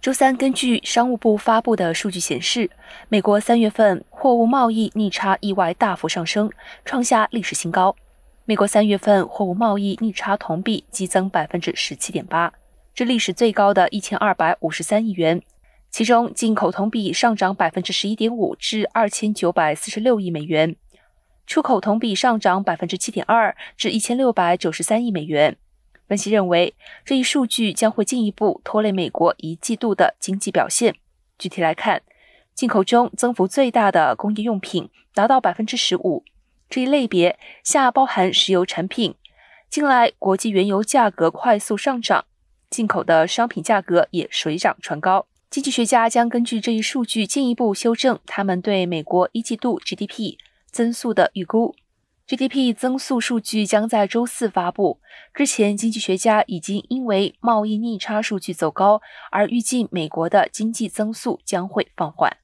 周三，根据商务部发布的数据显示，美国三月份货物贸易逆差意外大幅上升，创下历史新高。美国三月份货物贸易逆差同比激增百分之十七点八，至历史最高的一千二百五十三亿元。其中，进口同比上涨百分之十一点五，至二千九百四十六亿美元；出口同比上涨百分之七点二，至一千六百九十三亿美元。分析认为，这一数据将会进一步拖累美国一季度的经济表现。具体来看，进口中增幅最大的工业用品达到百分之十五，这一类别下包含石油产品。近来国际原油价格快速上涨，进口的商品价格也水涨船高。经济学家将根据这一数据进一步修正他们对美国一季度 GDP 增速的预估。GDP 增速数据将在周四发布。之前，经济学家已经因为贸易逆差数据走高而预计美国的经济增速将会放缓。